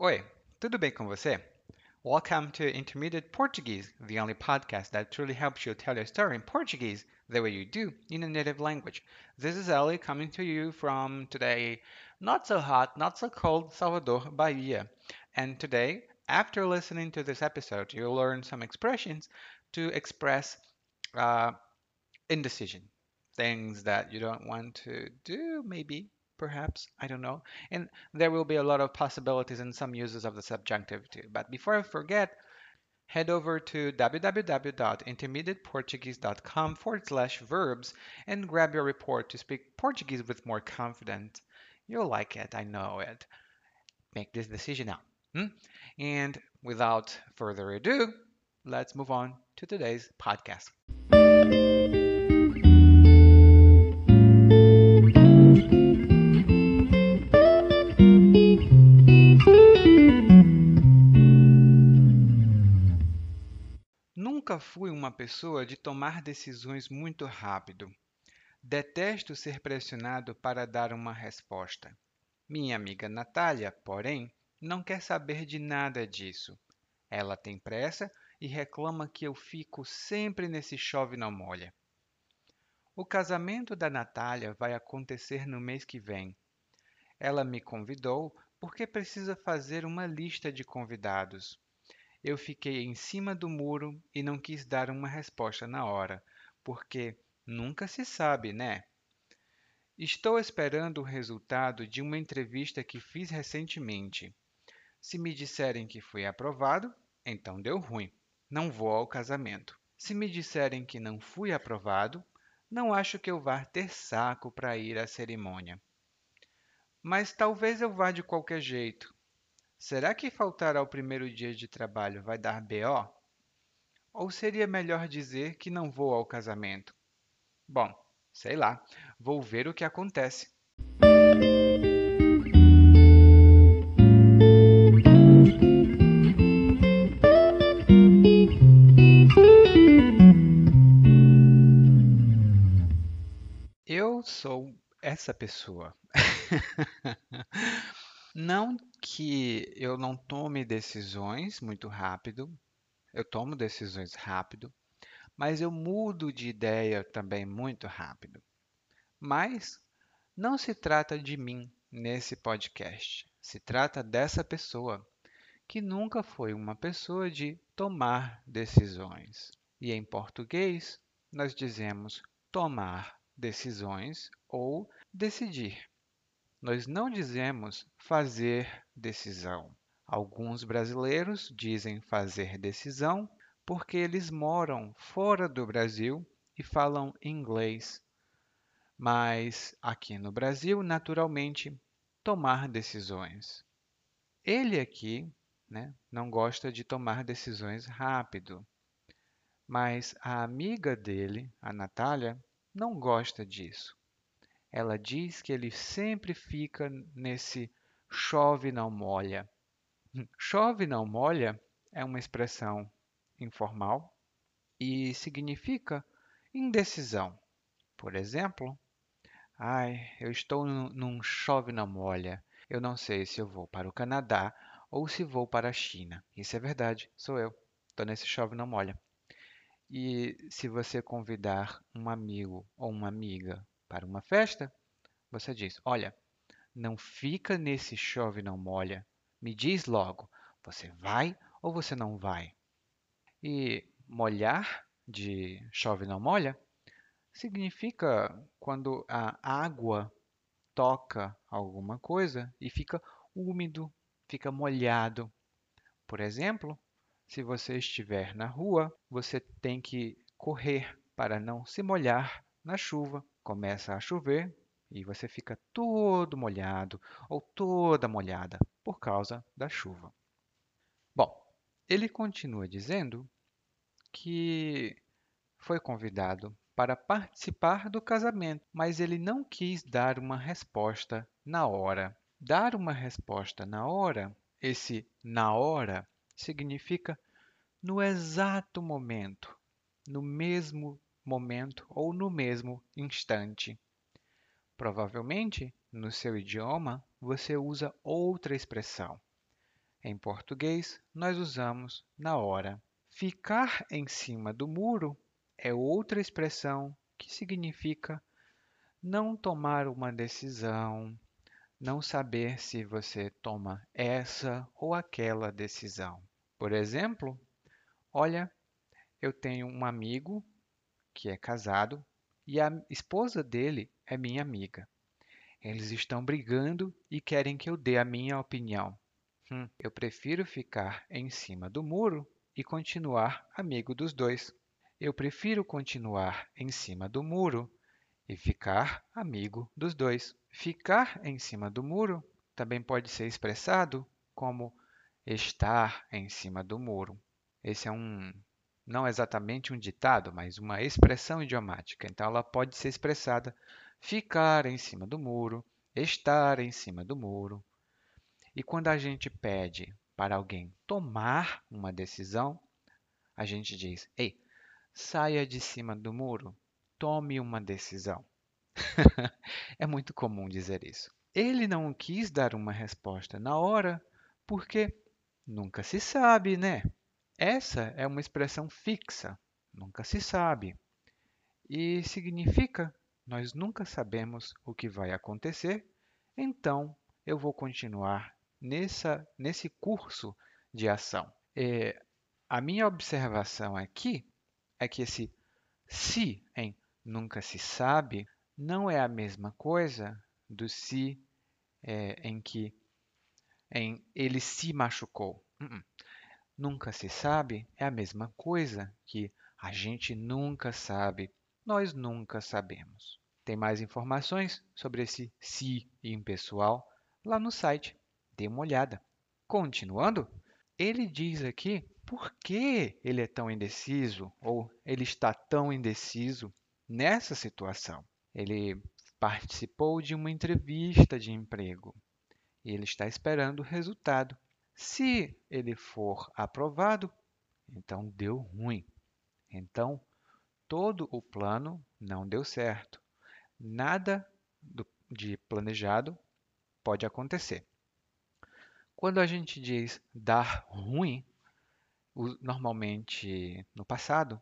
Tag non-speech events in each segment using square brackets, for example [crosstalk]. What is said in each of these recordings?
Oi, tudo bem com você? Welcome to Intermediate Portuguese, the only podcast that truly helps you tell your story in Portuguese the way you do in a native language. This is Ellie coming to you from today, not so hot, not so cold, Salvador, Bahia. And today, after listening to this episode, you'll learn some expressions to express uh, indecision, things that you don't want to do, maybe, perhaps, I don't know. And there will be a lot of possibilities and some uses of the subjunctive too. But before I forget, head over to www.intermediateportuguese.com forward slash verbs and grab your report to speak Portuguese with more confidence. You'll like it, I know it. Make this decision now. Hmm? And without further ado, let's move on to today's podcast. Nunca fui uma pessoa de tomar decisões muito rápido. Detesto ser pressionado para dar uma resposta. Minha amiga Natália, porém, não quer saber de nada disso. Ela tem pressa e reclama que eu fico sempre nesse chove não molha. O casamento da Natália vai acontecer no mês que vem. Ela me convidou porque precisa fazer uma lista de convidados. Eu fiquei em cima do muro e não quis dar uma resposta na hora, porque nunca se sabe, né? Estou esperando o resultado de uma entrevista que fiz recentemente. Se me disserem que fui aprovado, então deu ruim. Não vou ao casamento. Se me disserem que não fui aprovado, não acho que eu vá ter saco para ir à cerimônia. Mas talvez eu vá de qualquer jeito. Será que faltar ao primeiro dia de trabalho vai dar BO? Ou seria melhor dizer que não vou ao casamento? Bom, sei lá, vou ver o que acontece. Eu sou essa pessoa. [laughs] Não que eu não tome decisões muito rápido, eu tomo decisões rápido, mas eu mudo de ideia também muito rápido. Mas não se trata de mim nesse podcast, se trata dessa pessoa que nunca foi uma pessoa de tomar decisões. E em português, nós dizemos tomar decisões ou decidir. Nós não dizemos fazer decisão. Alguns brasileiros dizem fazer decisão porque eles moram fora do Brasil e falam inglês. Mas aqui no Brasil, naturalmente, tomar decisões. Ele aqui né, não gosta de tomar decisões rápido. Mas a amiga dele, a Natália, não gosta disso. Ela diz que ele sempre fica nesse chove não molha. [laughs] Chove não molha é uma expressão informal e significa indecisão. Por exemplo, ai, eu estou num chove não molha. Eu não sei se eu vou para o Canadá ou se vou para a China. Isso é verdade, sou eu. Estou nesse chove não molha. E se você convidar um amigo ou uma amiga para uma festa, você diz: Olha, não fica nesse chove não molha. Me diz logo, você vai ou você não vai? E molhar de chove não molha significa quando a água toca alguma coisa e fica úmido, fica molhado. Por exemplo, se você estiver na rua, você tem que correr para não se molhar na chuva começa a chover e você fica todo molhado ou toda molhada por causa da chuva. Bom, ele continua dizendo que foi convidado para participar do casamento, mas ele não quis dar uma resposta na hora. Dar uma resposta na hora, esse na hora significa no exato momento, no mesmo momento ou no mesmo instante. Provavelmente, no seu idioma, você usa outra expressão. em português, nós usamos na hora. Ficar em cima do muro é outra expressão que significa não tomar uma decisão, não saber se você toma essa ou aquela decisão. Por exemplo, olha, eu tenho um amigo que é casado e a esposa dele é minha amiga. Eles estão brigando e querem que eu dê a minha opinião. Hum, eu prefiro ficar em cima do muro e continuar amigo dos dois. Eu prefiro continuar em cima do muro e ficar amigo dos dois. Ficar em cima do muro também pode ser expressado como estar em cima do muro. Esse é um não exatamente um ditado, mas uma expressão idiomática. Então ela pode ser expressada ficar em cima do muro, estar em cima do muro. E quando a gente pede para alguém tomar uma decisão, a gente diz: "Ei, saia de cima do muro, tome uma decisão". [laughs] é muito comum dizer isso. Ele não quis dar uma resposta na hora, porque nunca se sabe, né? Essa é uma expressão fixa, nunca se sabe, e significa nós nunca sabemos o que vai acontecer, então eu vou continuar nessa, nesse curso de ação. É, a minha observação aqui é que esse se em nunca se sabe não é a mesma coisa do se é, em que em ele se machucou. Uh -uh. Nunca se sabe é a mesma coisa que a gente nunca sabe, nós nunca sabemos. Tem mais informações sobre esse se impessoal lá no site. Dê uma olhada. Continuando, ele diz aqui por que ele é tão indeciso ou ele está tão indeciso nessa situação. Ele participou de uma entrevista de emprego e ele está esperando o resultado. Se ele for aprovado, então deu ruim. Então, todo o plano não deu certo. Nada de planejado pode acontecer. Quando a gente diz dar ruim, normalmente no passado,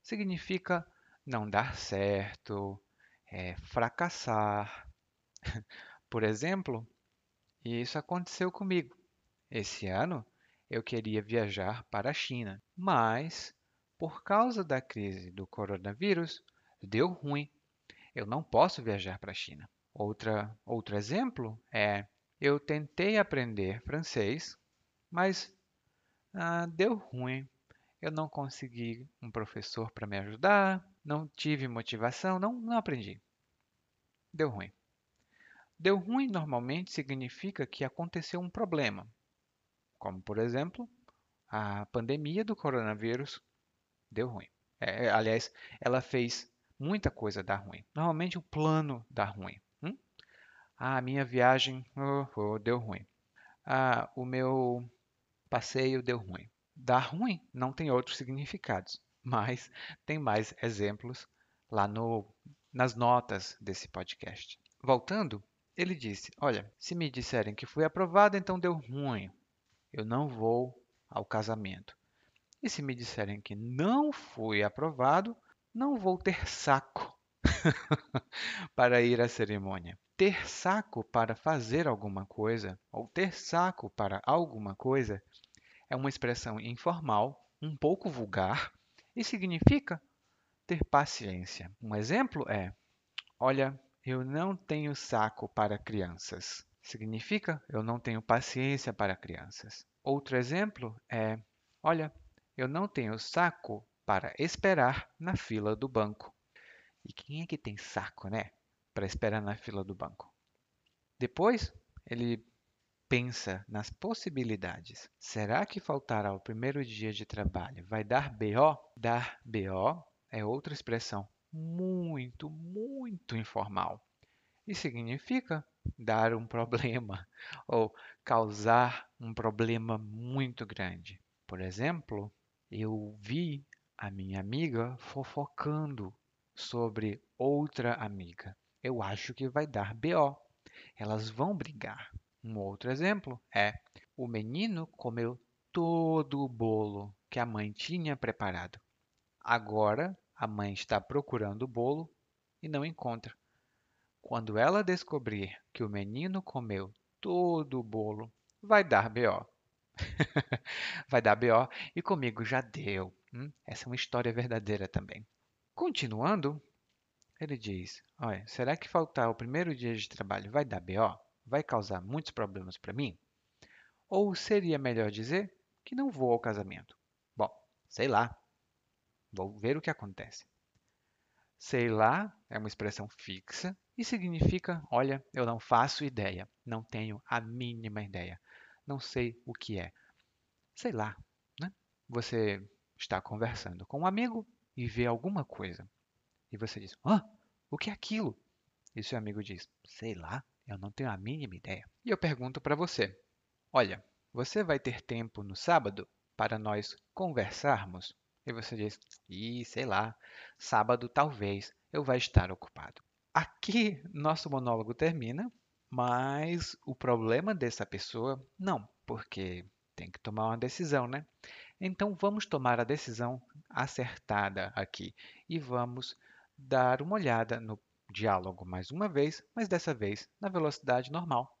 significa não dar certo, é, fracassar. [laughs] Por exemplo, isso aconteceu comigo. Esse ano eu queria viajar para a China, mas por causa da crise do coronavírus, deu ruim. Eu não posso viajar para a China. Outra, outro exemplo é: eu tentei aprender francês, mas ah, deu ruim. Eu não consegui um professor para me ajudar, não tive motivação, não, não aprendi. Deu ruim. Deu ruim normalmente significa que aconteceu um problema, como por exemplo a pandemia do coronavírus deu ruim. É, aliás, ela fez muita coisa dar ruim. Normalmente o plano dá ruim. Hum? Ah, a minha viagem oh, oh, deu ruim. Ah, o meu passeio deu ruim. Dar ruim não tem outros significados, mas tem mais exemplos lá no, nas notas desse podcast. Voltando, ele disse: Olha, se me disserem que fui aprovado, então deu ruim. Eu não vou ao casamento. E se me disserem que não fui aprovado, não vou ter saco [laughs] para ir à cerimônia. Ter saco para fazer alguma coisa, ou ter saco para alguma coisa, é uma expressão informal, um pouco vulgar, e significa ter paciência. Um exemplo é: Olha, eu não tenho saco para crianças. Significa eu não tenho paciência para crianças. Outro exemplo é: Olha, eu não tenho saco para esperar na fila do banco. E quem é que tem saco, né? Para esperar na fila do banco. Depois, ele pensa nas possibilidades. Será que faltar ao primeiro dia de trabalho vai dar BO? Dar BO é outra expressão muito, muito informal e significa dar um problema [laughs] ou causar um problema muito grande. Por exemplo, eu vi a minha amiga fofocando sobre outra amiga. Eu acho que vai dar BO. Elas vão brigar. Um outro exemplo é: o menino comeu todo o bolo que a mãe tinha preparado. Agora a mãe está procurando o bolo e não encontra. Quando ela descobrir que o menino comeu todo o bolo, vai dar BO. [laughs] vai dar BO e comigo já deu. Hum? Essa é uma história verdadeira também. Continuando, ele diz: Olha, será que faltar o primeiro dia de trabalho vai dar BO? Vai causar muitos problemas para mim? Ou seria melhor dizer que não vou ao casamento? Bom, sei lá. Vou ver o que acontece. Sei lá é uma expressão fixa e significa: olha, eu não faço ideia, não tenho a mínima ideia, não sei o que é. Sei lá, né? Você está conversando com um amigo e vê alguma coisa. E você diz: ah, o que é aquilo? E seu amigo diz: sei lá, eu não tenho a mínima ideia. E eu pergunto para você: olha, você vai ter tempo no sábado para nós conversarmos? E você diz: Ih, sei lá, sábado talvez eu vá estar ocupado. Aqui nosso monólogo termina, mas o problema dessa pessoa não, porque tem que tomar uma decisão, né? Então vamos tomar a decisão acertada aqui e vamos dar uma olhada no diálogo mais uma vez, mas dessa vez na velocidade normal.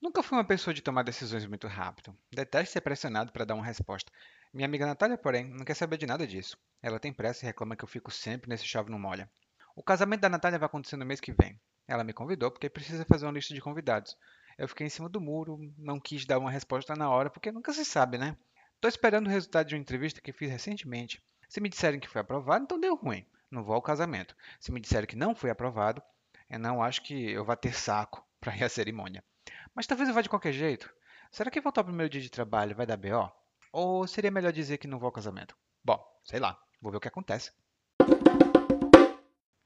Nunca fui uma pessoa de tomar decisões muito rápido. Detesto ser pressionado para dar uma resposta. Minha amiga Natália, porém, não quer saber de nada disso. Ela tem pressa e reclama que eu fico sempre nesse chave não molha. O casamento da Natália vai acontecer no mês que vem. Ela me convidou porque precisa fazer uma lista de convidados. Eu fiquei em cima do muro, não quis dar uma resposta na hora, porque nunca se sabe, né? Estou esperando o resultado de uma entrevista que fiz recentemente. Se me disserem que foi aprovado, então deu ruim. Não vou ao casamento. Se me disserem que não foi aprovado, eu não acho que eu vá ter saco [laughs] para ir à cerimônia. Mas talvez eu vá de qualquer jeito. Será que voltar ao primeiro dia de trabalho vai dar BO? Ou seria melhor dizer que não vou ao casamento? Bom, sei lá, vou ver o que acontece.